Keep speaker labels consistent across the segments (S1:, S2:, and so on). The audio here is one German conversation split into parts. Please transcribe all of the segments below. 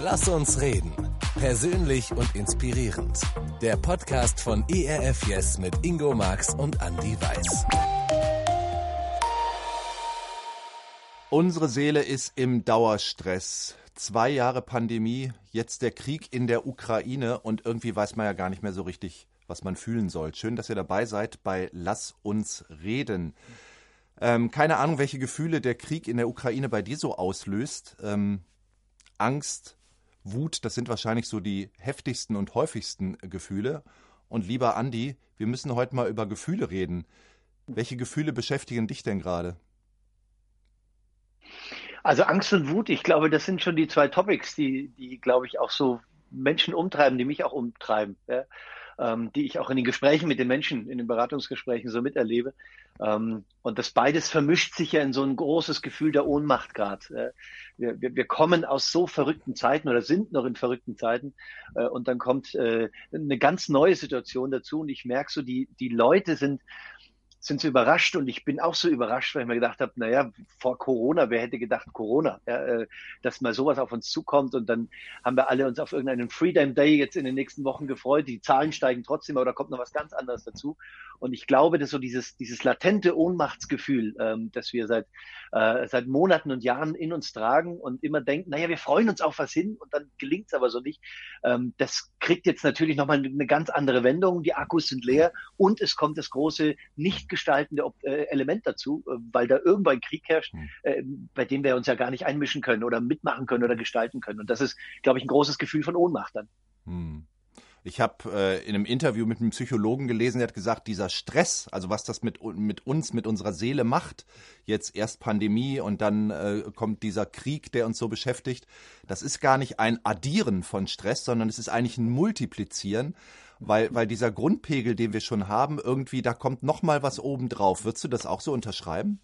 S1: Lass uns reden. Persönlich und inspirierend. Der Podcast von ERF Yes mit Ingo Marx und Andy Weiß.
S2: Unsere Seele ist im Dauerstress. Zwei Jahre Pandemie, jetzt der Krieg in der Ukraine und irgendwie weiß man ja gar nicht mehr so richtig, was man fühlen soll. Schön, dass ihr dabei seid bei Lass uns reden. Ähm, keine Ahnung, welche Gefühle der Krieg in der Ukraine bei dir so auslöst. Ähm, Angst, Wut, das sind wahrscheinlich so die heftigsten und häufigsten Gefühle. Und lieber Andi, wir müssen heute mal über Gefühle reden. Welche Gefühle beschäftigen dich denn gerade?
S3: Also Angst und Wut, ich glaube, das sind schon die zwei Topics, die, die glaube ich, auch so Menschen umtreiben, die mich auch umtreiben. Ja? Ähm, die ich auch in den Gesprächen mit den Menschen, in den Beratungsgesprächen so miterlebe. Ähm, und das beides vermischt sich ja in so ein großes Gefühl der Ohnmacht gerade. Äh, wir, wir, wir kommen aus so verrückten Zeiten oder sind noch in verrückten Zeiten äh, und dann kommt äh, eine ganz neue Situation dazu und ich merke so, die, die Leute sind sind so überrascht und ich bin auch so überrascht, weil ich mir gedacht habe, naja, vor Corona, wer hätte gedacht Corona, ja, äh, dass mal sowas auf uns zukommt und dann haben wir alle uns auf irgendeinen Freedom Day jetzt in den nächsten Wochen gefreut. Die Zahlen steigen trotzdem, aber da kommt noch was ganz anderes dazu. Und ich glaube, dass so dieses, dieses latente Ohnmachtsgefühl, ähm, das wir seit, äh, seit Monaten und Jahren in uns tragen und immer denken, naja, wir freuen uns auf was hin und dann gelingt es aber so nicht. Ähm, das kriegt jetzt natürlich nochmal eine ganz andere Wendung. Die Akkus sind leer und es kommt das große nicht gestaltende äh, Element dazu, äh, weil da irgendwo ein Krieg herrscht, hm. äh, bei dem wir uns ja gar nicht einmischen können oder mitmachen können oder gestalten können. Und das ist, glaube ich, ein großes Gefühl von Ohnmacht dann. Hm.
S2: Ich habe äh, in einem Interview mit einem Psychologen gelesen, der hat gesagt, dieser Stress, also was das mit, mit uns, mit unserer Seele macht, jetzt erst Pandemie und dann äh, kommt dieser Krieg, der uns so beschäftigt, das ist gar nicht ein Addieren von Stress, sondern es ist eigentlich ein Multiplizieren, weil, weil dieser Grundpegel, den wir schon haben, irgendwie, da kommt noch mal was obendrauf. Würdest du das auch so unterschreiben?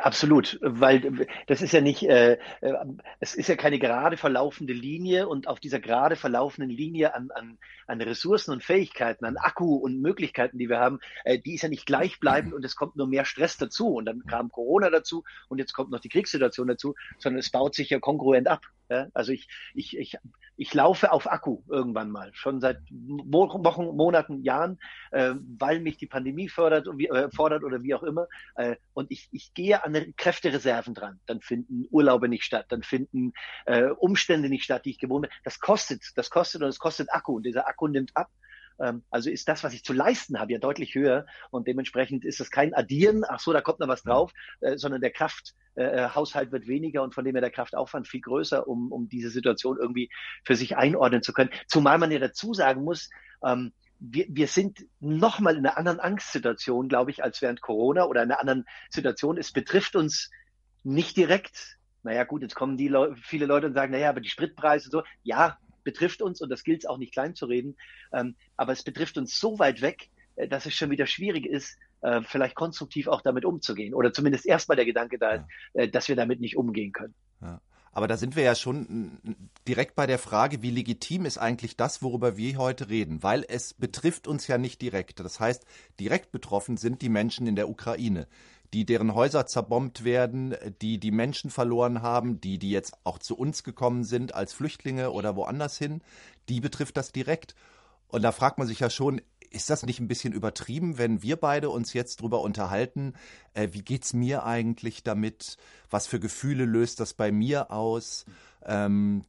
S3: Absolut, weil das ist ja nicht, äh, äh, es ist ja keine gerade verlaufende Linie und auf dieser gerade verlaufenden Linie an, an, an Ressourcen und Fähigkeiten, an Akku und Möglichkeiten, die wir haben, äh, die ist ja nicht gleichbleibend und es kommt nur mehr Stress dazu und dann kam Corona dazu und jetzt kommt noch die Kriegssituation dazu, sondern es baut sich ja kongruent ab. Ja? Also ich, ich, ich, ich laufe auf Akku irgendwann mal, schon seit Wochen, Monaten, Jahren, äh, weil mich die Pandemie fördert, äh, fordert oder wie auch immer. Äh, und ich, ich gehe an Kräftereserven dran. Dann finden Urlaube nicht statt, dann finden äh, Umstände nicht statt, die ich gewohnt bin. Das kostet, das kostet und es kostet Akku und dieser Akku nimmt ab. Ähm, also ist das, was ich zu leisten habe, ja deutlich höher und dementsprechend ist das kein Addieren, ach so, da kommt noch was drauf, äh, sondern der Krafthaushalt äh, wird weniger und von dem her der Kraftaufwand viel größer, um, um diese Situation irgendwie für sich einordnen zu können. Zumal man ja dazu sagen muss, ähm, wir, wir sind nochmal in einer anderen Angstsituation, glaube ich, als während Corona oder in einer anderen Situation. Es betrifft uns nicht direkt. Naja, gut, jetzt kommen die Le viele Leute und sagen, naja, aber die Spritpreise so. Ja, betrifft uns und das gilt es auch nicht klein zu reden. Ähm, aber es betrifft uns so weit weg, äh, dass es schon wieder schwierig ist, äh, vielleicht konstruktiv auch damit umzugehen. Oder zumindest erstmal der Gedanke da ist, ja. äh, dass wir damit nicht umgehen können.
S2: Ja. Aber da sind wir ja schon direkt bei der Frage, wie legitim ist eigentlich das, worüber wir heute reden, weil es betrifft uns ja nicht direkt. Das heißt, direkt betroffen sind die Menschen in der Ukraine, die deren Häuser zerbombt werden, die die Menschen verloren haben, die die jetzt auch zu uns gekommen sind als Flüchtlinge oder woanders hin, die betrifft das direkt. Und da fragt man sich ja schon, ist das nicht ein bisschen übertrieben, wenn wir beide uns jetzt drüber unterhalten, äh, wie geht's mir eigentlich damit? Was für Gefühle löst das bei mir aus? Ähm,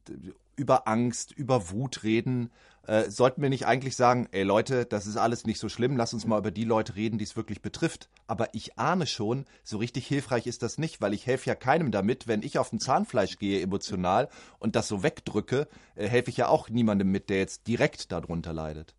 S2: über Angst, über Wut reden. Äh, sollten wir nicht eigentlich sagen, ey Leute, das ist alles nicht so schlimm, lass uns mal über die Leute reden, die es wirklich betrifft. Aber ich ahne schon, so richtig hilfreich ist das nicht, weil ich helfe ja keinem damit, wenn ich auf dem Zahnfleisch gehe emotional und das so wegdrücke, äh, helfe ich ja auch niemandem mit, der jetzt direkt darunter leidet.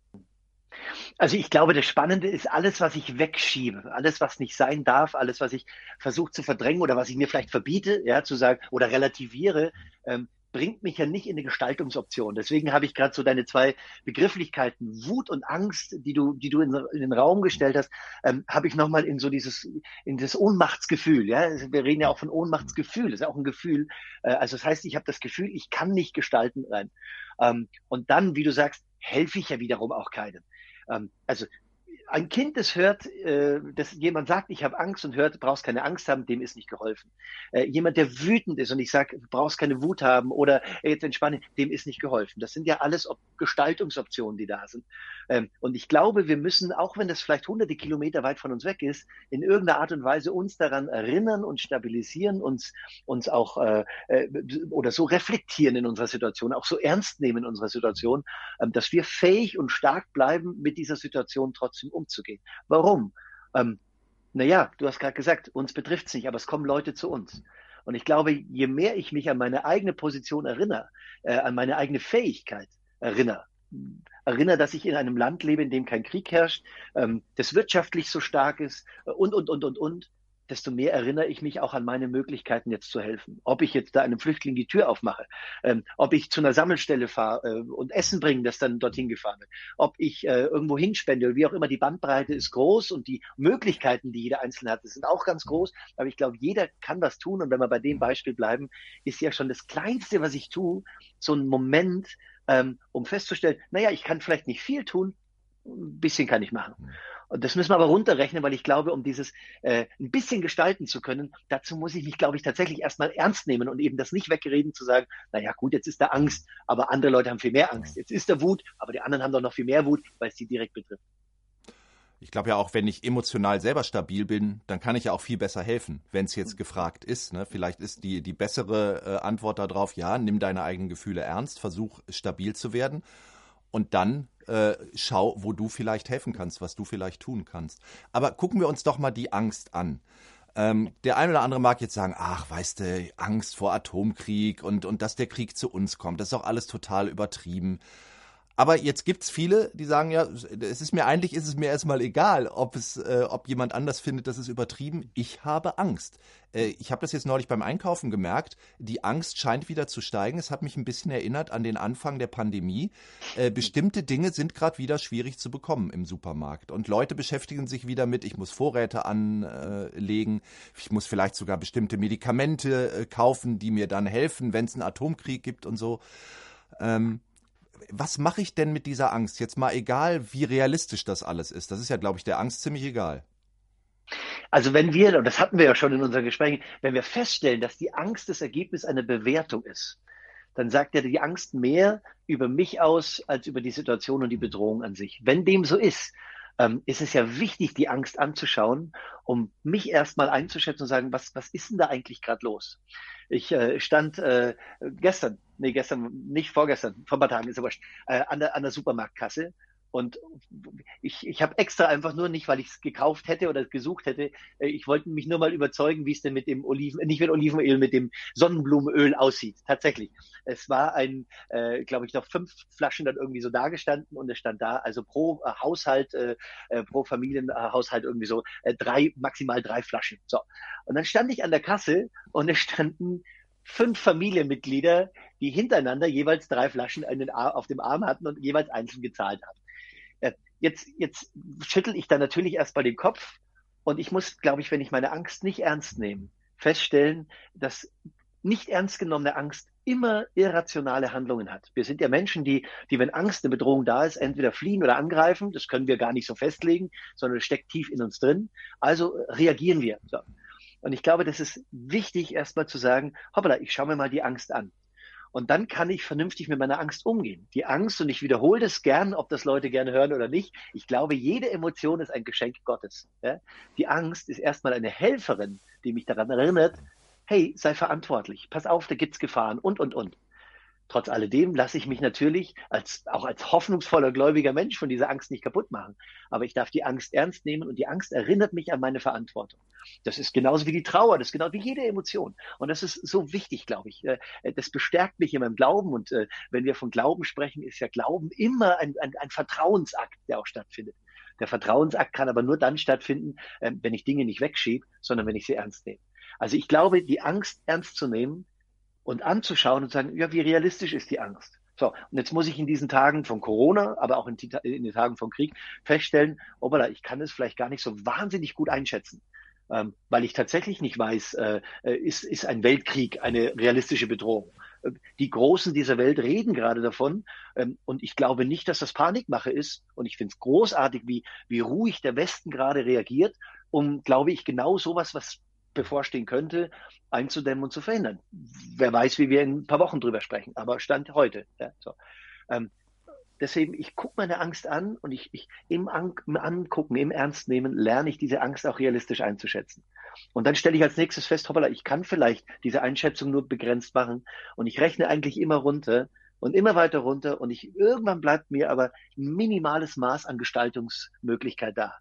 S3: Also ich glaube, das Spannende ist alles, was ich wegschiebe, alles, was nicht sein darf, alles, was ich versuche zu verdrängen oder was ich mir vielleicht verbiete, ja, zu sagen oder relativiere, ähm, bringt mich ja nicht in eine Gestaltungsoption. Deswegen habe ich gerade so deine zwei Begrifflichkeiten, Wut und Angst, die du, die du in, in den Raum gestellt hast, ähm, habe ich nochmal in so dieses, in das Ohnmachtsgefühl. Ja, wir reden ja auch von Ohnmachtsgefühl, das ist ja auch ein Gefühl. Äh, also das heißt, ich habe das Gefühl, ich kann nicht gestalten rein. Ähm, und dann, wie du sagst, helfe ich ja wiederum auch keinem. Ähm, also ein Kind, das hört, äh, dass jemand sagt, ich habe Angst und hört, brauchst keine Angst haben, dem ist nicht geholfen. Äh, jemand, der wütend ist und ich sage, brauchst keine Wut haben oder äh, jetzt entspannen, dem ist nicht geholfen. Das sind ja alles Ob Gestaltungsoptionen, die da sind. Ähm, und ich glaube, wir müssen, auch wenn das vielleicht hunderte Kilometer weit von uns weg ist, in irgendeiner Art und Weise uns daran erinnern und stabilisieren, uns, uns auch äh, äh oder so reflektieren in unserer Situation, auch so ernst nehmen in unserer Situation, äh, dass wir fähig und stark bleiben, mit dieser Situation trotzdem umzugehen. Warum? Ähm, naja, du hast gerade gesagt, uns betrifft es nicht, aber es kommen Leute zu uns. Und ich glaube, je mehr ich mich an meine eigene Position erinnere, äh, an meine eigene Fähigkeit erinnere, erinnere, dass ich in einem Land lebe, in dem kein Krieg herrscht, ähm, das wirtschaftlich so stark ist äh, und, und, und, und, und, desto mehr erinnere ich mich auch an meine Möglichkeiten, jetzt zu helfen. Ob ich jetzt da einem Flüchtling die Tür aufmache, ähm, ob ich zu einer Sammelstelle fahre äh, und Essen bringe, das dann dorthin gefahren wird, ob ich äh, irgendwo hinspende, wie auch immer, die Bandbreite ist groß und die Möglichkeiten, die jeder Einzelne hat, sind auch ganz groß. Aber ich glaube, jeder kann was tun. Und wenn wir bei dem Beispiel bleiben, ist ja schon das Kleinste, was ich tue, so ein Moment, ähm, um festzustellen, naja, ich kann vielleicht nicht viel tun, ein bisschen kann ich machen. Und das müssen wir aber runterrechnen, weil ich glaube, um dieses äh, ein bisschen gestalten zu können, dazu muss ich mich, glaube ich, tatsächlich erstmal ernst nehmen und eben das nicht wegreden zu sagen, naja gut, jetzt ist da Angst, aber andere Leute haben viel mehr Angst. Jetzt ist da Wut, aber die anderen haben doch noch viel mehr Wut, weil es die direkt betrifft.
S2: Ich glaube ja auch, wenn ich emotional selber stabil bin, dann kann ich ja auch viel besser helfen, wenn es jetzt gefragt ist. Ne? Vielleicht ist die, die bessere äh, Antwort darauf, ja, nimm deine eigenen Gefühle ernst, versuch stabil zu werden und dann äh, schau, wo du vielleicht helfen kannst, was du vielleicht tun kannst. Aber gucken wir uns doch mal die Angst an. Ähm, der eine oder andere mag jetzt sagen, ach, weißt du, Angst vor Atomkrieg und, und dass der Krieg zu uns kommt, das ist doch alles total übertrieben. Aber jetzt gibt's viele, die sagen ja, es ist mir eigentlich ist es mir erstmal egal, ob es, äh, ob jemand anders findet, das ist übertrieben. Ich habe Angst. Äh, ich habe das jetzt neulich beim Einkaufen gemerkt. Die Angst scheint wieder zu steigen. Es hat mich ein bisschen erinnert an den Anfang der Pandemie. Äh, bestimmte Dinge sind gerade wieder schwierig zu bekommen im Supermarkt und Leute beschäftigen sich wieder mit. Ich muss Vorräte anlegen. Ich muss vielleicht sogar bestimmte Medikamente äh, kaufen, die mir dann helfen, wenn es einen Atomkrieg gibt und so. Ähm, was mache ich denn mit dieser Angst? Jetzt mal egal, wie realistisch das alles ist. Das ist ja, glaube ich, der Angst ziemlich egal.
S3: Also wenn wir, und das hatten wir ja schon in unseren Gesprächen, wenn wir feststellen, dass die Angst das Ergebnis einer Bewertung ist, dann sagt ja die Angst mehr über mich aus als über die Situation und die Bedrohung an sich. Wenn dem so ist, ähm, ist es ja wichtig, die Angst anzuschauen, um mich erstmal einzuschätzen und sagen, was, was ist denn da eigentlich gerade los? Ich äh, stand äh, gestern, nee, gestern, nicht vorgestern, vor ein paar Tagen ist aber äh, an, der, an der Supermarktkasse und ich, ich habe extra einfach nur nicht, weil ich es gekauft hätte oder gesucht hätte, äh, ich wollte mich nur mal überzeugen, wie es denn mit dem Oliven, nicht mit Olivenöl, mit dem Sonnenblumenöl aussieht. Tatsächlich. Es war ein, äh, glaube ich, noch fünf Flaschen dann irgendwie so dagestanden und es stand da, also pro äh, Haushalt, äh, äh, pro Familienhaushalt irgendwie so äh, drei, maximal drei Flaschen. So. Und dann stand ich an der Kasse und es standen fünf Familienmitglieder, die hintereinander jeweils drei Flaschen auf dem Arm hatten und jeweils einzeln gezahlt haben. Äh, jetzt, jetzt schüttel ich da natürlich erst mal den Kopf und ich muss, glaube ich, wenn ich meine Angst nicht ernst nehme, feststellen, dass nicht ernst genommene Angst immer irrationale Handlungen hat. Wir sind ja Menschen, die, die, wenn Angst, eine Bedrohung da ist, entweder fliehen oder angreifen. Das können wir gar nicht so festlegen, sondern es steckt tief in uns drin. Also reagieren wir. So. Und ich glaube, das ist wichtig, erstmal zu sagen, hoppala, ich schaue mir mal die Angst an. Und dann kann ich vernünftig mit meiner Angst umgehen. Die Angst, und ich wiederhole das gern, ob das Leute gerne hören oder nicht, ich glaube, jede Emotion ist ein Geschenk Gottes. Ja? Die Angst ist erstmal eine Helferin, die mich daran erinnert, hey, sei verantwortlich, pass auf, da gibt's Gefahren und, und, und. Trotz alledem lasse ich mich natürlich als, auch als hoffnungsvoller gläubiger Mensch von dieser Angst nicht kaputt machen. Aber ich darf die Angst ernst nehmen und die Angst erinnert mich an meine Verantwortung. Das ist genauso wie die Trauer, das ist genau wie jede Emotion. Und das ist so wichtig, glaube ich. Äh, das bestärkt mich in meinem Glauben. Und äh, wenn wir von Glauben sprechen, ist ja Glauben immer ein, ein, ein Vertrauensakt, der auch stattfindet. Der Vertrauensakt kann aber nur dann stattfinden, äh, wenn ich Dinge nicht wegschiebe, sondern wenn ich sie ernst nehme. Also ich glaube, die Angst ernst zu nehmen, und anzuschauen und sagen, ja, wie realistisch ist die Angst? So, und jetzt muss ich in diesen Tagen von Corona, aber auch in, die, in den Tagen von Krieg feststellen, oh, ich kann es vielleicht gar nicht so wahnsinnig gut einschätzen. Ähm, weil ich tatsächlich nicht weiß, äh, äh, ist, ist ein Weltkrieg eine realistische Bedrohung? Die Großen dieser Welt reden gerade davon. Ähm, und ich glaube nicht, dass das Panikmache ist. Und ich finde es großartig, wie, wie ruhig der Westen gerade reagiert, um, glaube ich, genau sowas, was bevorstehen könnte, einzudämmen und zu verhindern. Wer weiß, wie wir in ein paar Wochen drüber sprechen. Aber Stand heute. Ja, so. Ähm, deswegen, ich gucke meine Angst an und ich, ich im, an, im Angucken, im Ernst nehmen, lerne ich diese Angst auch realistisch einzuschätzen. Und dann stelle ich als nächstes fest, hoppala, ich kann vielleicht diese Einschätzung nur begrenzt machen und ich rechne eigentlich immer runter und immer weiter runter und ich, irgendwann bleibt mir aber minimales Maß an Gestaltungsmöglichkeit da.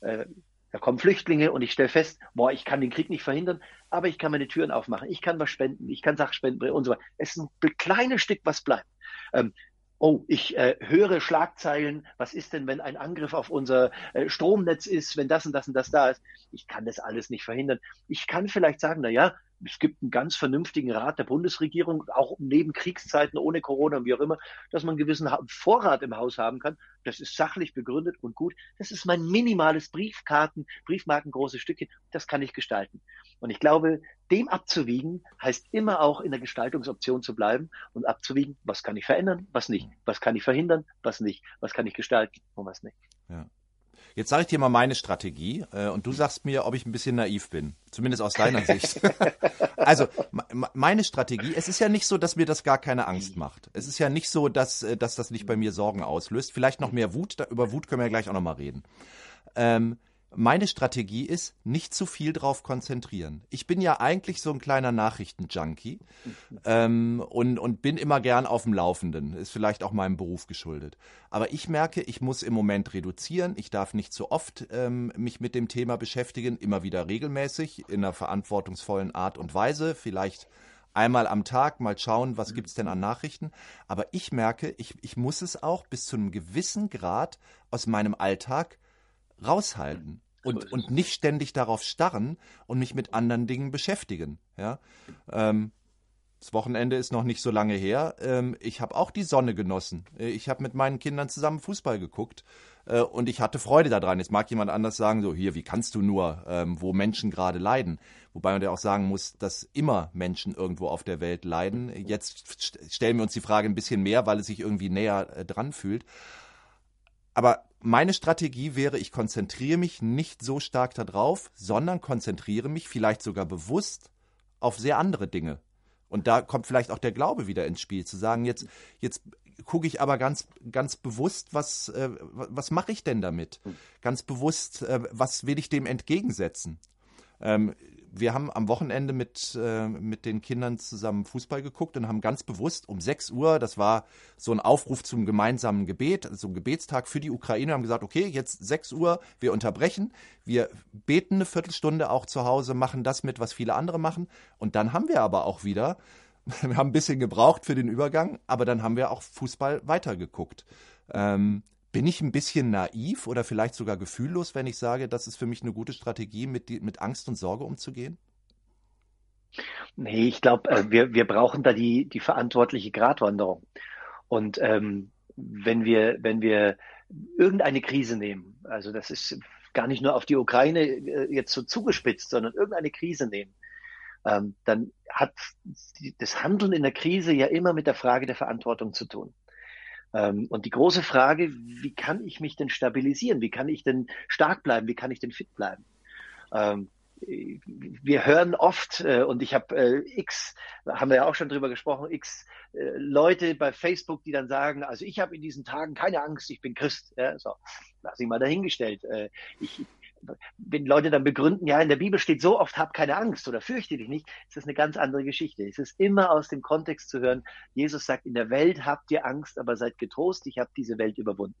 S3: Äh, da kommen Flüchtlinge und ich stelle fest, boah, ich kann den Krieg nicht verhindern, aber ich kann meine Türen aufmachen, ich kann was spenden, ich kann Sachspenden bringen und so weiter. Es ist ein kleines Stück, was bleibt. Ähm, oh, ich äh, höre Schlagzeilen, was ist denn, wenn ein Angriff auf unser äh, Stromnetz ist, wenn das und das und das da ist. Ich kann das alles nicht verhindern. Ich kann vielleicht sagen, na ja, es gibt einen ganz vernünftigen Rat der Bundesregierung, auch neben Kriegszeiten, ohne Corona und wie auch immer, dass man einen gewissen Vorrat im Haus haben kann. Das ist sachlich begründet und gut. Das ist mein minimales Briefkarten, Briefmarken, große Stückchen. Das kann ich gestalten. Und ich glaube, dem abzuwiegen heißt immer auch in der Gestaltungsoption zu bleiben und abzuwiegen, was kann ich verändern, was nicht, was kann ich verhindern, was nicht, was kann ich gestalten und was nicht.
S2: Ja. Jetzt sage ich dir mal meine Strategie äh, und du sagst mir, ob ich ein bisschen naiv bin. Zumindest aus deiner Sicht. also meine Strategie, es ist ja nicht so, dass mir das gar keine Angst macht. Es ist ja nicht so, dass, äh, dass das nicht bei mir Sorgen auslöst. Vielleicht noch mehr Wut, da, über Wut können wir ja gleich auch nochmal reden. Ähm, meine Strategie ist, nicht zu viel drauf konzentrieren. Ich bin ja eigentlich so ein kleiner Nachrichtenjunkie ähm, und, und bin immer gern auf dem Laufenden. Ist vielleicht auch meinem Beruf geschuldet. Aber ich merke, ich muss im Moment reduzieren. Ich darf nicht zu oft ähm, mich mit dem Thema beschäftigen, immer wieder regelmäßig, in einer verantwortungsvollen Art und Weise. Vielleicht einmal am Tag mal schauen, was gibt's denn an Nachrichten. Aber ich merke, ich, ich muss es auch bis zu einem gewissen Grad aus meinem Alltag raushalten und, und nicht ständig darauf starren und mich mit anderen Dingen beschäftigen. Ja? Ähm, das Wochenende ist noch nicht so lange her. Ähm, ich habe auch die Sonne genossen. Äh, ich habe mit meinen Kindern zusammen Fußball geguckt äh, und ich hatte Freude daran. Jetzt mag jemand anders sagen, so hier, wie kannst du nur, ähm, wo Menschen gerade leiden. Wobei man ja auch sagen muss, dass immer Menschen irgendwo auf der Welt leiden. Jetzt stellen wir uns die Frage ein bisschen mehr, weil es sich irgendwie näher äh, dran fühlt. Aber meine Strategie wäre, ich konzentriere mich nicht so stark darauf, sondern konzentriere mich vielleicht sogar bewusst auf sehr andere Dinge. Und da kommt vielleicht auch der Glaube wieder ins Spiel, zu sagen, jetzt, jetzt gucke ich aber ganz, ganz bewusst, was, äh, was mache ich denn damit? Ganz bewusst, äh, was will ich dem entgegensetzen? Ähm, wir haben am Wochenende mit, äh, mit den Kindern zusammen Fußball geguckt und haben ganz bewusst um 6 Uhr, das war so ein Aufruf zum gemeinsamen Gebet, so ein Gebetstag für die Ukraine, haben gesagt, okay, jetzt 6 Uhr, wir unterbrechen, wir beten eine Viertelstunde auch zu Hause, machen das mit, was viele andere machen. Und dann haben wir aber auch wieder, wir haben ein bisschen gebraucht für den Übergang, aber dann haben wir auch Fußball weitergeguckt. Ähm, bin ich ein bisschen naiv oder vielleicht sogar gefühllos, wenn ich sage, das ist für mich eine gute Strategie, mit, mit Angst und Sorge umzugehen?
S3: Nee, ich glaube, äh, wir, wir brauchen da die, die verantwortliche Gratwanderung. Und ähm, wenn wir, wenn wir irgendeine Krise nehmen, also das ist gar nicht nur auf die Ukraine äh, jetzt so zugespitzt, sondern irgendeine Krise nehmen, ähm, dann hat das Handeln in der Krise ja immer mit der Frage der Verantwortung zu tun. Ähm, und die große Frage, wie kann ich mich denn stabilisieren? Wie kann ich denn stark bleiben? Wie kann ich denn fit bleiben? Ähm, wir hören oft, äh, und ich habe äh, x, haben wir ja auch schon drüber gesprochen, x äh, Leute bei Facebook, die dann sagen, also ich habe in diesen Tagen keine Angst, ich bin Christ. Ja, so, lass ich mal dahingestellt. Ich, wenn Leute dann begründen, ja, in der Bibel steht so oft, hab keine Angst oder fürchte dich nicht, ist das eine ganz andere Geschichte. Es ist immer aus dem Kontext zu hören, Jesus sagt, in der Welt habt ihr Angst, aber seid getrost, ich habe diese Welt überwunden.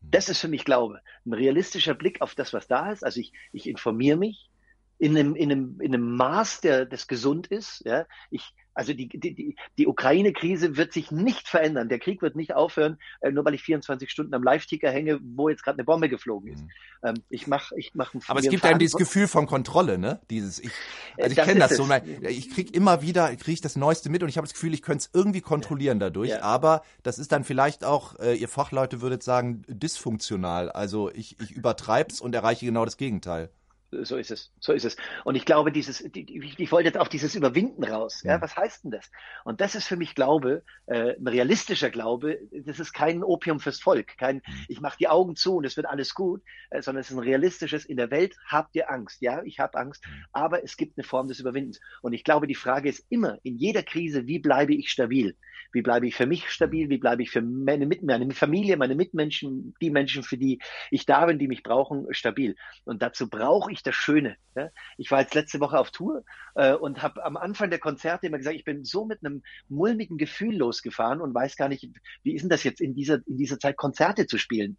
S3: Das ist für mich Glaube. Ein realistischer Blick auf das, was da ist. Also ich, ich informiere mich, in einem, in einem, in einem Maß, der das gesund ist. Ja, ich, also die, die, die, die Ukraine-Krise wird sich nicht verändern. Der Krieg wird nicht aufhören, äh, nur weil ich 24 Stunden am Live-Ticker hänge, wo jetzt gerade eine Bombe geflogen ist. Mhm. Ähm, ich mache ich mach
S2: Aber es gibt einem dieses Gefühl von Kontrolle, ne? Dieses, ich, äh, also ich kenne das so. Mein, ich krieg immer wieder, kriege ich das Neueste mit und ich habe das Gefühl, ich könnte es irgendwie kontrollieren dadurch. Ja. Aber das ist dann vielleicht auch, äh, ihr Fachleute würdet sagen, dysfunktional. Also ich, ich übertreib's und erreiche genau das Gegenteil.
S3: So ist es, so ist es. Und ich glaube, dieses, ich wollte jetzt auf dieses Überwinden raus. Ja, was heißt denn das? Und das ist für mich Glaube, äh, ein realistischer Glaube. Das ist kein Opium fürs Volk, kein, ich mache die Augen zu und es wird alles gut, äh, sondern es ist ein realistisches. In der Welt habt ihr Angst. Ja, ich habe Angst, aber es gibt eine Form des Überwindens. Und ich glaube, die Frage ist immer in jeder Krise, wie bleibe ich stabil? Wie bleibe ich für mich stabil? Wie bleibe ich für meine, Mit meine Familie, meine Mitmenschen, die Menschen, für die ich da bin, die mich brauchen, stabil? Und dazu brauche ich das Schöne. Ja? Ich war jetzt letzte Woche auf Tour äh, und habe am Anfang der Konzerte immer gesagt, ich bin so mit einem mulmigen Gefühl losgefahren und weiß gar nicht, wie ist denn das jetzt in dieser, in dieser Zeit Konzerte zu spielen?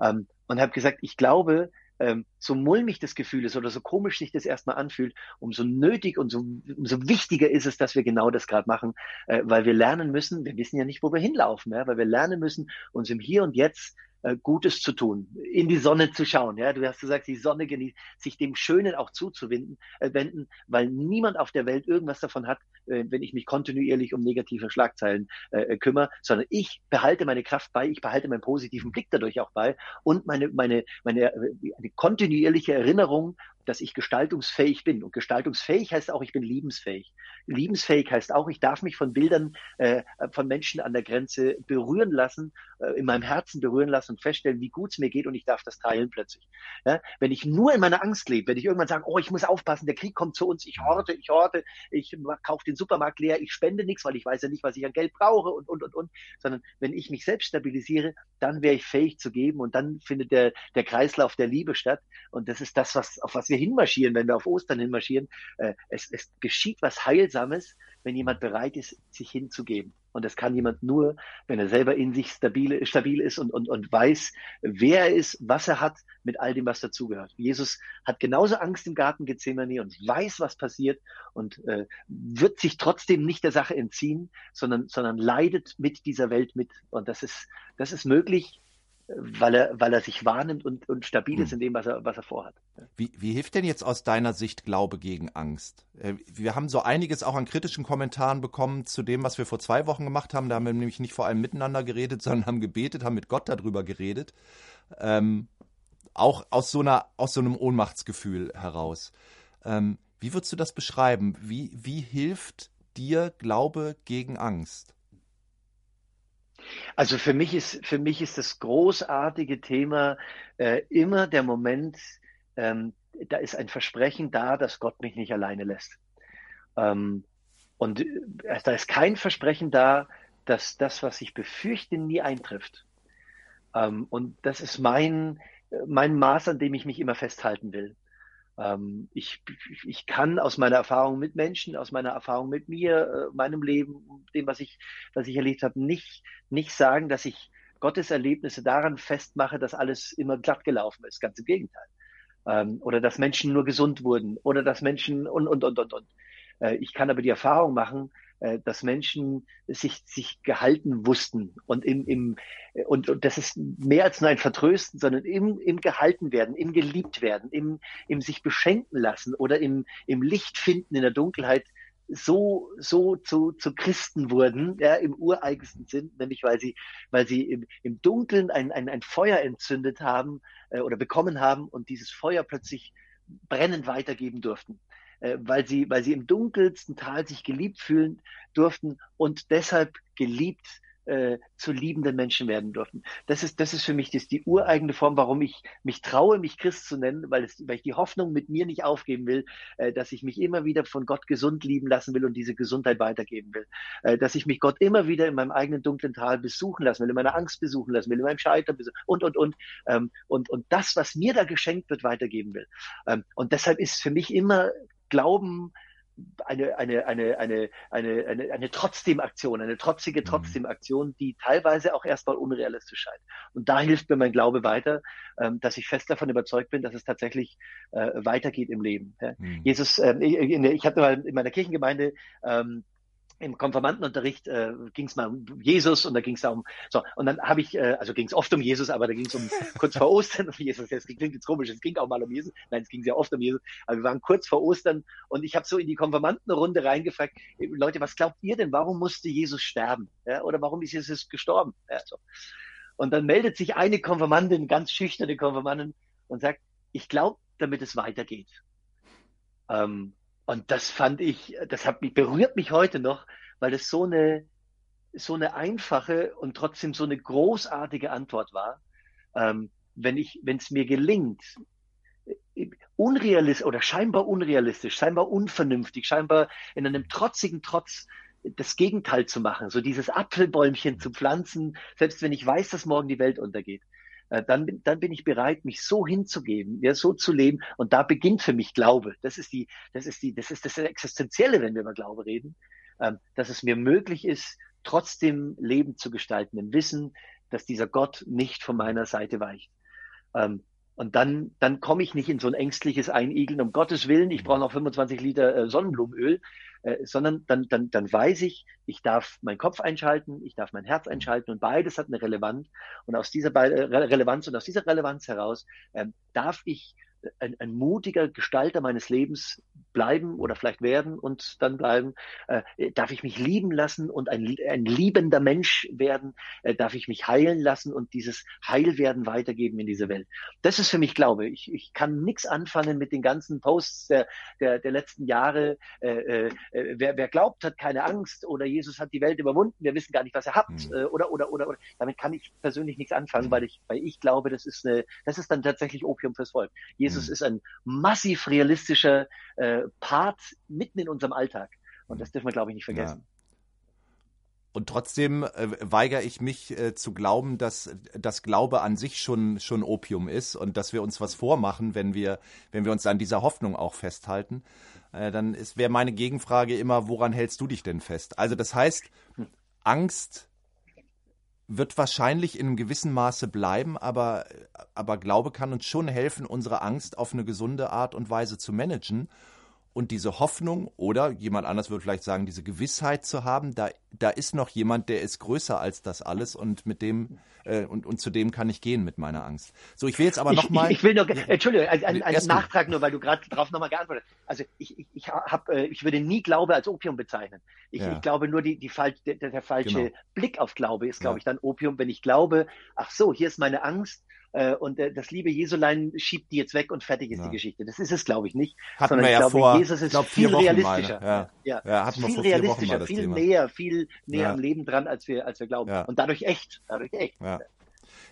S3: Ähm, und habe gesagt, ich glaube, ähm, so mulmig das Gefühl ist oder so komisch sich das erstmal anfühlt, umso nötig und so, umso wichtiger ist es, dass wir genau das gerade machen, äh, weil wir lernen müssen, wir wissen ja nicht, wo wir hinlaufen, ja, weil wir lernen müssen, uns im Hier und Jetzt äh, Gutes zu tun, in die Sonne zu schauen. Ja, du hast gesagt, die Sonne genießt, sich dem Schönen auch zuzuwenden, äh, wenden, weil niemand auf der Welt irgendwas davon hat, äh, wenn ich mich kontinuierlich um negative Schlagzeilen äh, äh kümmere, sondern ich behalte meine Kraft bei, ich behalte meinen positiven Blick dadurch auch bei und meine meine meine äh, eine kontinuierliche Erinnerung dass ich gestaltungsfähig bin. Und gestaltungsfähig heißt auch, ich bin liebensfähig. Liebensfähig heißt auch, ich darf mich von Bildern äh, von Menschen an der Grenze berühren lassen, äh, in meinem Herzen berühren lassen und feststellen, wie gut es mir geht und ich darf das teilen plötzlich. Ja? Wenn ich nur in meiner Angst lebe, wenn ich irgendwann sage, oh, ich muss aufpassen, der Krieg kommt zu uns, ich horte, ich horte, ich kaufe den Supermarkt leer, ich spende nichts, weil ich weiß ja nicht, was ich an Geld brauche und, und, und, und, sondern wenn ich mich selbst stabilisiere, dann wäre ich fähig zu geben und dann findet der, der Kreislauf der Liebe statt. Und das ist das, was, auf was wir hinmarschieren, wenn wir auf Ostern hinmarschieren. Äh, es, es geschieht was Heilsames, wenn jemand bereit ist, sich hinzugeben. Und das kann jemand nur, wenn er selber in sich stabil, stabil ist und, und, und weiß, wer er ist, was er hat, mit all dem, was dazugehört. Jesus hat genauso Angst im Garten Gethsemane und weiß, was passiert und äh, wird sich trotzdem nicht der Sache entziehen, sondern, sondern leidet mit dieser Welt mit. Und das ist, das ist möglich, weil er, weil er sich wahrnimmt und, und stabil ist hm. in dem, was er, was er vorhat.
S2: Wie, wie hilft denn jetzt aus deiner Sicht Glaube gegen Angst? Äh, wir haben so einiges auch an kritischen Kommentaren bekommen zu dem, was wir vor zwei Wochen gemacht haben. Da haben wir nämlich nicht vor allem miteinander geredet, sondern haben gebetet, haben mit Gott darüber geredet. Ähm, auch aus so, einer, aus so einem Ohnmachtsgefühl heraus. Ähm, wie würdest du das beschreiben? Wie, wie hilft dir Glaube gegen Angst?
S3: Also für mich ist, für mich ist das großartige Thema äh, immer der Moment, ähm, da ist ein Versprechen da, dass Gott mich nicht alleine lässt. Ähm, und äh, da ist kein Versprechen da, dass das, was ich befürchte, nie eintrifft. Ähm, und das ist mein, mein Maß, an dem ich mich immer festhalten will. Ähm, ich, ich kann aus meiner Erfahrung mit Menschen, aus meiner Erfahrung mit mir, äh, meinem Leben, dem, was ich, was ich erlebt habe, nicht, nicht sagen, dass ich Gottes Erlebnisse daran festmache, dass alles immer glatt gelaufen ist. Ganz im Gegenteil. Ähm, oder dass Menschen nur gesund wurden oder dass Menschen und, und, und, und, und. Äh, ich kann aber die Erfahrung machen, dass Menschen sich, sich gehalten wussten und im, im und, und das ist mehr als nur ein Vertrösten, sondern im, im gehalten werden, im geliebt werden, im, im sich beschenken lassen oder im, im Licht finden in der Dunkelheit so, so zu, zu Christen wurden, ja, im ureigensten Sinn, nämlich weil sie, weil sie im, im Dunkeln ein, ein, ein Feuer entzündet haben äh, oder bekommen haben und dieses Feuer plötzlich brennend weitergeben durften. Äh, weil sie, weil sie im dunkelsten Tal sich geliebt fühlen durften und deshalb geliebt äh, zu liebenden Menschen werden durften. Das ist, das ist für mich das die ureigene Form, warum ich mich traue, mich Christ zu nennen, weil, es, weil ich die Hoffnung mit mir nicht aufgeben will, äh, dass ich mich immer wieder von Gott gesund lieben lassen will und diese Gesundheit weitergeben will. Äh, dass ich mich Gott immer wieder in meinem eigenen dunklen Tal besuchen lassen will, in meiner Angst besuchen lassen will, in meinem Scheitern besuchen und, und, und. Ähm, und, und das, was mir da geschenkt wird, weitergeben will. Ähm, und deshalb ist für mich immer Glauben eine, eine, eine, eine, eine, eine, eine Trotzdem-Aktion, eine trotzige mhm. Trotzdem-Aktion, die teilweise auch erstmal unrealistisch scheint. Und da hilft mir mein Glaube weiter, ähm, dass ich fest davon überzeugt bin, dass es tatsächlich äh, weitergeht im Leben. Mhm. Jesus, äh, ich, ich hatte mal in meiner Kirchengemeinde ähm, im Konfirmandenunterricht äh, ging es mal um Jesus und da ging es um so und dann habe ich äh, also ging es oft um Jesus, aber da ging es um kurz vor Ostern um Jesus. Das klingt jetzt komisch, es ging auch mal um Jesus. Nein, es ging sehr oft um Jesus, aber wir waren kurz vor Ostern und ich habe so in die Konfirmandenrunde reingefragt, Leute, was glaubt ihr denn, warum musste Jesus sterben? Ja, oder warum ist Jesus gestorben? Ja, so. Und dann meldet sich eine Konfirmandin, ganz schüchterne Konfirmandin und sagt, ich glaube, damit es weitergeht. Ähm, und das fand ich, das hat mich, berührt mich heute noch, weil es so eine, so eine einfache und trotzdem so eine großartige Antwort war. Ähm, wenn wenn es mir gelingt, unrealistisch oder scheinbar unrealistisch, scheinbar unvernünftig, scheinbar in einem trotzigen Trotz das Gegenteil zu machen, so dieses Apfelbäumchen zu pflanzen, selbst wenn ich weiß, dass morgen die Welt untergeht. Äh, dann, bin, dann bin ich bereit, mich so hinzugeben, ja, so zu leben. Und da beginnt für mich Glaube. Das ist die, das ist die, das ist das Existenzielle, wenn wir über Glaube reden, ähm, dass es mir möglich ist, trotzdem Leben zu gestalten, im Wissen, dass dieser Gott nicht von meiner Seite weicht. Ähm, und dann, dann komme ich nicht in so ein ängstliches Einigeln, um Gottes Willen, ich brauche noch 25 Liter äh, Sonnenblumenöl, äh, sondern dann, dann, dann weiß ich, ich darf meinen Kopf einschalten, ich darf mein Herz einschalten und beides hat eine Relevanz. Und aus dieser Be äh, Relevanz und aus dieser Relevanz heraus ähm, darf ich ein, ein mutiger Gestalter meines Lebens bleiben oder vielleicht werden und dann bleiben? Äh, darf ich mich lieben lassen und ein, ein liebender Mensch werden? Äh, darf ich mich heilen lassen und dieses Heilwerden weitergeben in diese Welt? Das ist für mich Glaube. Ich, ich kann nichts anfangen mit den ganzen Posts der, der, der letzten Jahre. Äh, äh, wer, wer glaubt, hat keine Angst oder Jesus hat die Welt überwunden. Wir wissen gar nicht, was er hat. Mhm. Oder, oder, oder, oder. Damit kann ich persönlich nichts anfangen, mhm. weil ich, weil ich glaube, das ist eine, das ist dann tatsächlich Opium fürs Volk. Jesus mhm. ist ein massiv realistischer äh, Part mitten in unserem Alltag. Und das dürfen wir, glaube ich, nicht vergessen. Ja.
S2: Und trotzdem äh, weigere ich mich äh, zu glauben, dass das Glaube an sich schon schon Opium ist und dass wir uns was vormachen, wenn wir wenn wir uns an dieser Hoffnung auch festhalten. Äh, dann wäre meine Gegenfrage immer, woran hältst du dich denn fest? Also das heißt, Angst wird wahrscheinlich in einem gewissen Maße bleiben, aber, aber Glaube kann uns schon helfen, unsere Angst auf eine gesunde Art und Weise zu managen und diese Hoffnung oder jemand anders würde vielleicht sagen, diese Gewissheit zu haben, da, da ist noch jemand, der ist größer als das alles und mit dem äh, und, und zu dem kann ich gehen mit meiner Angst. So, ich will jetzt aber nochmal.
S3: Ich, ich, will noch, Entschuldigung, ein, ein, Nachtrag nur, weil du gerade drauf nochmal geantwortet hast. Also ich, ich, ich, hab, äh, ich würde nie Glaube als Opium bezeichnen. Ich, ja. ich glaube nur, die, die Fal der, der falsche genau. Blick auf Glaube ist, glaube ja. ich, dann Opium, wenn ich glaube, ach so, hier ist meine Angst äh, und äh, das liebe Jesulein schiebt die jetzt weg und fertig ist ja. die Geschichte. Das ist es, glaube ich, nicht.
S2: Hatten
S3: sondern
S2: wir
S3: ich
S2: ja
S3: glaube,
S2: vor,
S3: Jesus ist
S2: glaub,
S3: viel
S2: Wochen
S3: realistischer.
S2: Ja,
S3: ja.
S2: ja wir
S3: viel realistischer, viel
S2: Thema.
S3: näher, viel näher ja. am Leben dran, als wir, als wir glauben. Und dadurch echt, dadurch echt.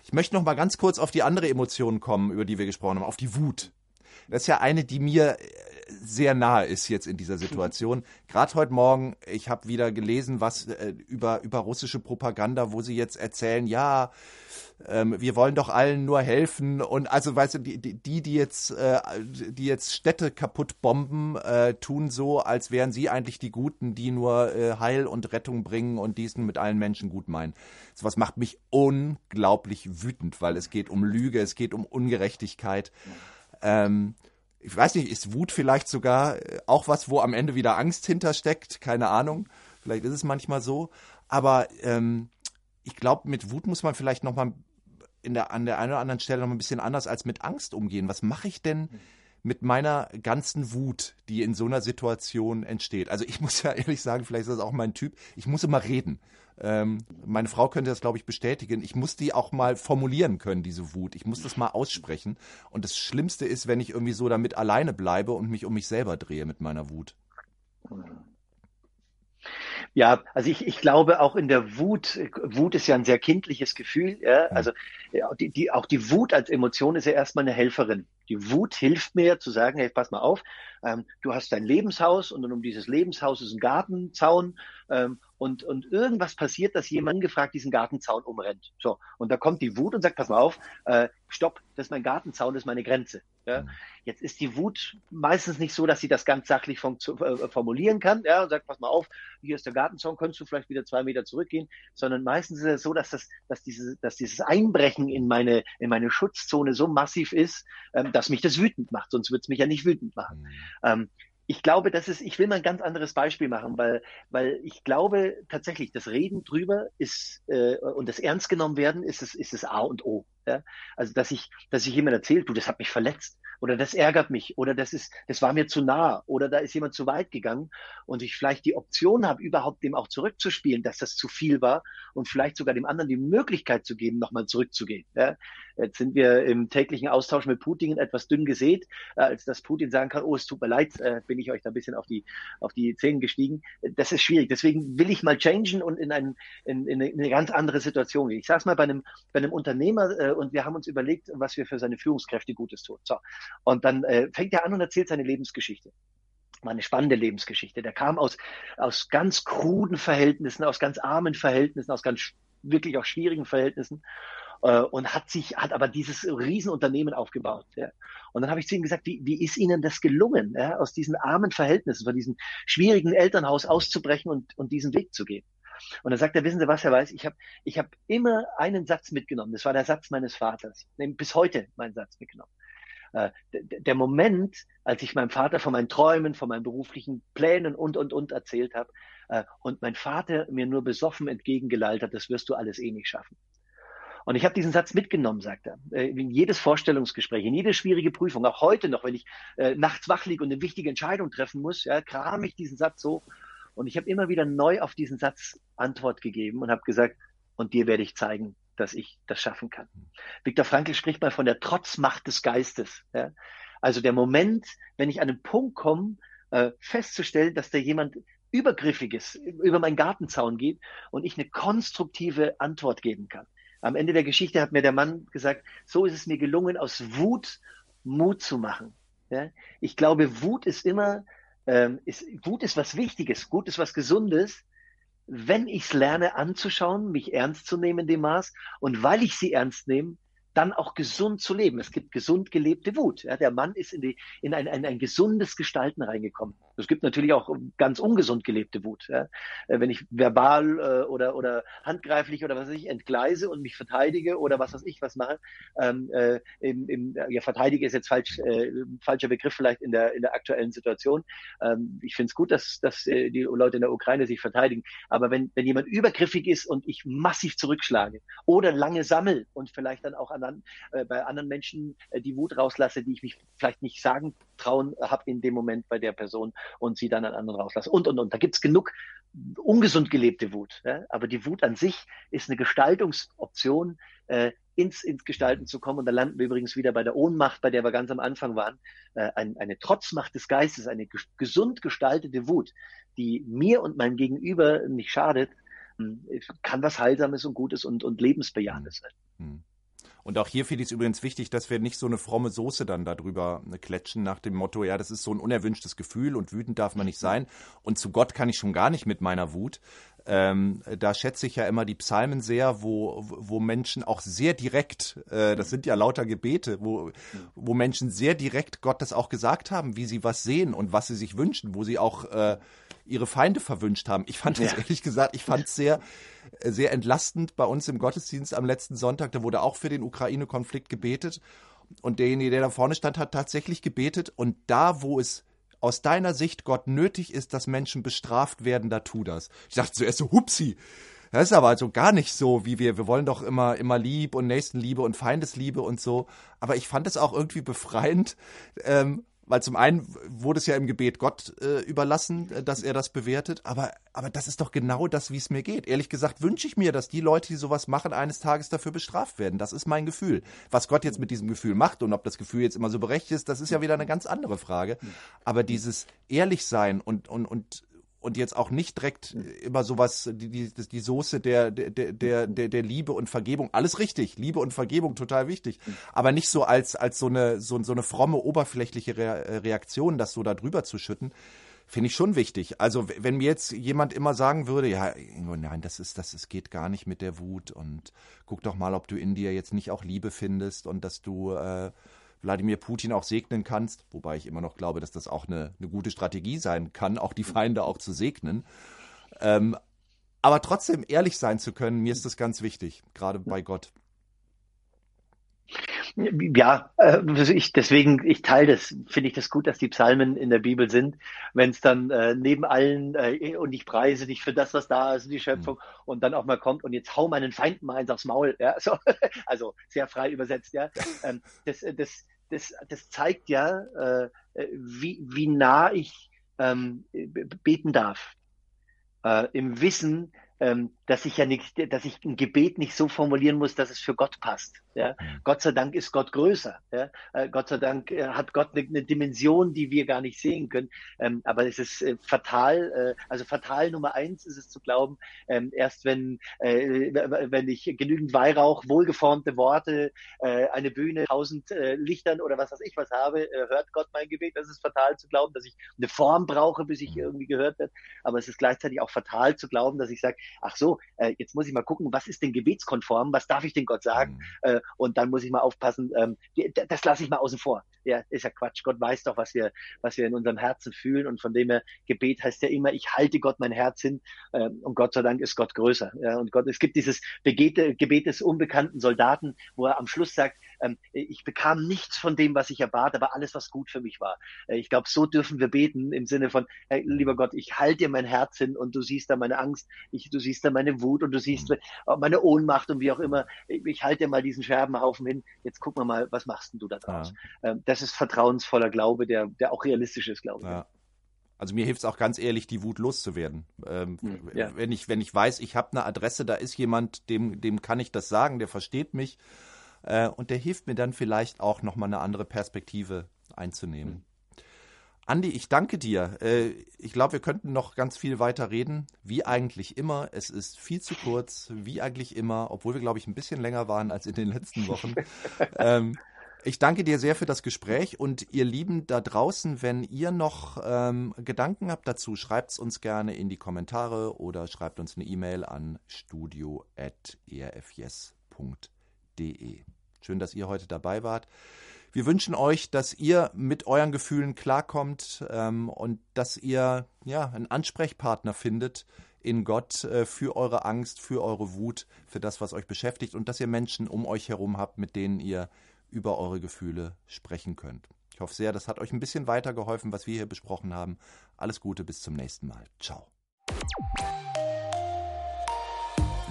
S2: Ich möchte noch mal ganz kurz auf die andere Emotion kommen, über die wir gesprochen haben, auf die Wut. Das ist ja eine, die mir sehr nahe ist jetzt in dieser Situation. Gerade heute Morgen, ich habe wieder gelesen, was äh, über, über russische Propaganda, wo sie jetzt erzählen, ja, ähm, wir wollen doch allen nur helfen und also weißt du, die, die, die jetzt, äh, die jetzt Städte kaputt bomben, äh, tun so, als wären sie eigentlich die Guten, die nur äh, Heil und Rettung bringen und diesen mit allen Menschen gut meinen. Sowas macht mich unglaublich wütend, weil es geht um Lüge, es geht um Ungerechtigkeit. Ähm, ich weiß nicht, ist Wut vielleicht sogar äh, auch was, wo am Ende wieder Angst hintersteckt? Keine Ahnung. Vielleicht ist es manchmal so. Aber ähm, ich glaube, mit Wut muss man vielleicht noch mal in der, an der einen oder anderen Stelle noch ein bisschen anders als mit Angst umgehen. Was mache ich denn mit meiner ganzen Wut, die in so einer Situation entsteht? Also ich muss ja ehrlich sagen, vielleicht ist das auch mein Typ, ich muss immer reden. Ähm, meine Frau könnte das, glaube ich, bestätigen. Ich muss die auch mal formulieren können, diese Wut. Ich muss das mal aussprechen. Und das Schlimmste ist, wenn ich irgendwie so damit alleine bleibe und mich um mich selber drehe mit meiner Wut.
S3: Ja, also ich, ich glaube auch in der Wut, Wut ist ja ein sehr kindliches Gefühl, ja, also ja, die, die, auch die Wut als Emotion ist ja erstmal eine Helferin. Die Wut hilft mir zu sagen, hey, pass mal auf, ähm, du hast dein Lebenshaus und dann um dieses Lebenshaus ist ein Gartenzaun ähm, und, und irgendwas passiert, dass jemand gefragt diesen Gartenzaun umrennt. So, und da kommt die Wut und sagt, pass mal auf, äh, stopp, das ist mein Gartenzaun, das ist meine Grenze. Ja? Mhm. Jetzt ist die Wut meistens nicht so, dass sie das ganz sachlich äh, formulieren kann, ja, und sagt, pass mal auf, hier ist der Gartenzaun, könntest du vielleicht wieder zwei Meter zurückgehen, sondern meistens ist es so, dass das, dass dieses, dass dieses Einbrechen in meine, in meine Schutzzone so massiv ist, ähm, dass mich das wütend macht, sonst wird es mich ja nicht wütend machen. Mhm. Ähm, ich glaube, das ist, ich will mal ein ganz anderes Beispiel machen, weil, weil ich glaube tatsächlich, das Reden drüber ist äh, und das Ernst genommen werden ist es, ist es A und O. Ja? Also dass ich, dass ich jemand erzählt, du, das hat mich verletzt oder das ärgert mich oder das ist, das war mir zu nah oder da ist jemand zu weit gegangen und ich vielleicht die Option habe, überhaupt dem auch zurückzuspielen, dass das zu viel war und vielleicht sogar dem anderen die Möglichkeit zu geben, nochmal zurückzugehen. Ja? Jetzt sind wir im täglichen Austausch mit Putin etwas dünn gesät, äh, als dass Putin sagen kann, oh, es tut mir leid, äh, bin ich euch da ein bisschen auf die, auf die Zähne gestiegen. Das ist schwierig. Deswegen will ich mal changen und in, ein, in, in eine ganz andere Situation gehen. Ich saß mal bei einem, bei einem Unternehmer äh, und wir haben uns überlegt, was wir für seine Führungskräfte Gutes tun. So. Und dann äh, fängt er an und erzählt seine Lebensgeschichte war eine spannende Lebensgeschichte. Der kam aus, aus ganz kruden Verhältnissen, aus ganz armen Verhältnissen, aus ganz wirklich auch schwierigen Verhältnissen äh, und hat sich, hat aber dieses Riesenunternehmen aufgebaut. Ja. Und dann habe ich zu ihm gesagt, wie, wie ist Ihnen das gelungen, ja, aus diesen armen Verhältnissen, von diesem schwierigen Elternhaus auszubrechen und, und diesen Weg zu gehen? Und dann sagt er, wissen Sie was, Herr Weiß, ich habe ich hab immer einen Satz mitgenommen. Das war der Satz meines Vaters. Bis heute mein Satz mitgenommen. Äh, der Moment, als ich meinem Vater von meinen Träumen, von meinen beruflichen Plänen und, und, und erzählt habe äh, und mein Vater mir nur besoffen entgegengelallt hat, das wirst du alles eh nicht schaffen. Und ich habe diesen Satz mitgenommen, sagt er, äh, in jedes Vorstellungsgespräch, in jede schwierige Prüfung, auch heute noch, wenn ich äh, nachts wach liege und eine wichtige Entscheidung treffen muss, ja, kram ich diesen Satz so. Und ich habe immer wieder neu auf diesen Satz Antwort gegeben und habe gesagt, und dir werde ich zeigen, dass ich das schaffen kann. Viktor Frankl spricht mal von der Trotzmacht des Geistes. Ja? Also der Moment, wenn ich an einen Punkt komme, äh, festzustellen, dass da jemand Übergriffiges über meinen Gartenzaun geht und ich eine konstruktive Antwort geben kann. Am Ende der Geschichte hat mir der Mann gesagt, so ist es mir gelungen, aus Wut Mut zu machen. Ja? Ich glaube, Wut ist immer, ähm, ist, Wut ist was Wichtiges, Wut ist was Gesundes, wenn ich es lerne anzuschauen, mich ernst zu nehmen in dem Maß und weil ich sie ernst nehme, dann auch gesund zu leben. Es gibt gesund gelebte Wut. Ja, der Mann ist in, die, in ein, ein, ein gesundes Gestalten reingekommen. Es gibt natürlich auch ganz ungesund gelebte Wut. Ja. Äh, wenn ich verbal äh, oder, oder handgreiflich oder was weiß ich entgleise und mich verteidige oder was weiß ich was mache, ähm, äh, im, im, ja, verteidige ist jetzt falsch, äh, falscher Begriff vielleicht in der, in der aktuellen Situation. Ähm, ich finde es gut, dass, dass äh, die Leute in der Ukraine sich verteidigen. Aber wenn, wenn jemand übergriffig ist und ich massiv zurückschlage oder lange sammel und vielleicht dann auch an, äh, bei anderen Menschen äh, die Wut rauslasse, die ich mich vielleicht nicht sagen trauen habe in dem Moment bei der Person und sie dann an anderen rauslasse. Und, und, und. Da gibt's genug ungesund gelebte Wut. Ja? Aber die Wut an sich ist eine Gestaltungsoption, äh, ins, ins Gestalten zu kommen. Und da landen wir übrigens wieder bei der Ohnmacht, bei der wir ganz am Anfang waren. Äh, ein, eine Trotzmacht des Geistes, eine gesund gestaltete Wut, die mir und meinem Gegenüber nicht schadet, hm, kann was Heilsames und Gutes und, und Lebensbejahendes sein. Hm.
S2: Und auch hier finde ich es übrigens wichtig, dass wir nicht so eine fromme Soße dann darüber äh, klatschen nach dem Motto, ja, das ist so ein unerwünschtes Gefühl und wütend darf man nicht sein. Und zu Gott kann ich schon gar nicht mit meiner Wut. Ähm, da schätze ich ja immer die Psalmen sehr, wo, wo Menschen auch sehr direkt, äh, das sind ja lauter Gebete, wo, wo Menschen sehr direkt Gott das auch gesagt haben, wie sie was sehen und was sie sich wünschen, wo sie auch äh, ihre Feinde verwünscht haben. Ich fand das ja. ehrlich gesagt, ich fand es sehr, sehr entlastend bei uns im Gottesdienst am letzten Sonntag. Da wurde auch für den Ukraine-Konflikt gebetet. Und derjenige, der da vorne stand, hat tatsächlich gebetet. Und da, wo es aus deiner Sicht Gott nötig ist, dass Menschen bestraft werden, da tu das. Ich dachte zuerst so, hupsi. Das ist aber also gar nicht so, wie wir, wir wollen doch immer, immer Lieb und Nächstenliebe und Feindesliebe und so. Aber ich fand es auch irgendwie befreiend, ähm, weil zum einen wurde es ja im Gebet Gott äh, überlassen, äh, dass er das bewertet, aber, aber das ist doch genau das, wie es mir geht. Ehrlich gesagt wünsche ich mir, dass die Leute, die sowas machen, eines Tages dafür bestraft werden. Das ist mein Gefühl. Was Gott jetzt mit diesem Gefühl macht und ob das Gefühl jetzt immer so berechtigt ist, das ist ja wieder eine ganz andere Frage. Aber dieses Ehrlichsein und, und, und und jetzt auch nicht direkt immer sowas, die, die, die Soße der, der, der, der, der Liebe und Vergebung. Alles richtig, Liebe und Vergebung total wichtig. Aber nicht so als, als so eine, so, so eine fromme, oberflächliche Reaktion, das so da drüber zu schütten, finde ich schon wichtig. Also wenn mir jetzt jemand immer sagen würde, ja, nein, das ist, das ist, geht gar nicht mit der Wut und guck doch mal, ob du in dir jetzt nicht auch Liebe findest und dass du äh, Wladimir Putin auch segnen kannst, wobei ich immer noch glaube, dass das auch eine, eine gute Strategie sein kann, auch die Feinde auch zu segnen. Ähm, aber trotzdem ehrlich sein zu können, mir ist das ganz wichtig, gerade bei Gott.
S3: Ja, äh, ich, deswegen, ich teile das, finde ich das gut, dass die Psalmen in der Bibel sind. Wenn es dann äh, neben allen äh, und ich preise dich für das, was da ist, die Schöpfung, mhm. und dann auch mal kommt und jetzt hau meinen Feinden mal eins aufs Maul, ja, so, also sehr frei übersetzt, ja. Ähm, das, das, das, das zeigt ja, äh, wie, wie nah ich ähm, beten darf. Äh, Im Wissen, ähm, dass ich ja nicht, dass ich ein Gebet nicht so formulieren muss, dass es für Gott passt. Ja? Mhm. Gott sei Dank ist Gott größer. Ja? Äh, Gott sei Dank äh, hat Gott eine, eine, Dimension, die wir gar nicht sehen können. Ähm, aber es ist äh, fatal, äh, also fatal Nummer eins ist es zu glauben, ähm, erst wenn, wenn ich genügend Weihrauch, wohlgeformte Worte, eine Bühne, tausend Lichtern oder was weiß ich was habe, hört Gott mein Gebet. Das ist fatal zu glauben, dass ich eine Form brauche, bis ich mhm. irgendwie gehört werde. Aber es ist gleichzeitig auch fatal zu glauben, dass ich sage, ach so, äh, jetzt muss ich mal gucken, was ist denn gebetskonform, was darf ich denn Gott sagen? Mhm. Äh, und dann muss ich mal aufpassen, ähm, das lasse ich mal außen vor. Ja, ist ja Quatsch. Gott weiß doch, was wir, was wir in unserem Herzen fühlen. Und von dem her, Gebet heißt ja immer, ich halte Gott mein Herz hin. Ähm, und Gott sei Dank ist Gott größer. Ja, und Gott, es gibt dieses Gebet, Gebet des unbekannten Soldaten, wo er am Schluss sagt, ähm, ich bekam nichts von dem, was ich erbat, aber alles, was gut für mich war. Äh, ich glaube, so dürfen wir beten im Sinne von, hey, lieber Gott, ich halte dir mein Herz hin und du siehst da meine Angst, ich, du siehst da meine Wut und du siehst mhm. meine Ohnmacht und wie auch immer. Ich halte dir mal diesen Scherbenhaufen hin. Jetzt gucken wir mal, was machst denn du da draus? Ja. Ähm, das ist vertrauensvoller Glaube, der, der auch realistisch ist, glaube ich. Ja.
S2: Also mir hilft es auch ganz ehrlich, die Wut loszuwerden. Ähm, hm, ja. Wenn ich wenn ich weiß, ich habe eine Adresse, da ist jemand, dem dem kann ich das sagen, der versteht mich äh, und der hilft mir dann vielleicht auch nochmal eine andere Perspektive einzunehmen. Mhm. Andi, ich danke dir. Äh, ich glaube, wir könnten noch ganz viel weiter reden. Wie eigentlich immer. Es ist viel zu kurz, wie eigentlich immer, obwohl wir, glaube ich, ein bisschen länger waren als in den letzten Wochen. ähm, ich danke dir sehr für das Gespräch und ihr Lieben da draußen, wenn ihr noch ähm, Gedanken habt dazu, schreibt es uns gerne in die Kommentare oder schreibt uns eine E-Mail an studio.erfjes.de. Schön, dass ihr heute dabei wart. Wir wünschen euch, dass ihr mit euren Gefühlen klarkommt ähm, und dass ihr ja einen Ansprechpartner findet in Gott äh, für eure Angst, für eure Wut, für das, was euch beschäftigt und dass ihr Menschen um euch herum habt, mit denen ihr über eure Gefühle sprechen könnt. Ich hoffe sehr, das hat euch ein bisschen weitergeholfen, was wir hier besprochen haben. Alles Gute, bis zum nächsten Mal. Ciao.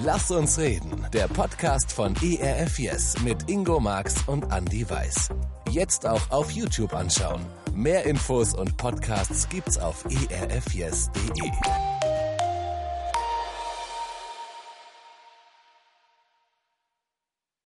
S1: Lass uns reden. Der Podcast von ERF Yes mit Ingo Marx und Andy Weiß. Jetzt auch auf YouTube anschauen. Mehr Infos und Podcasts gibt's auf erfyes.de.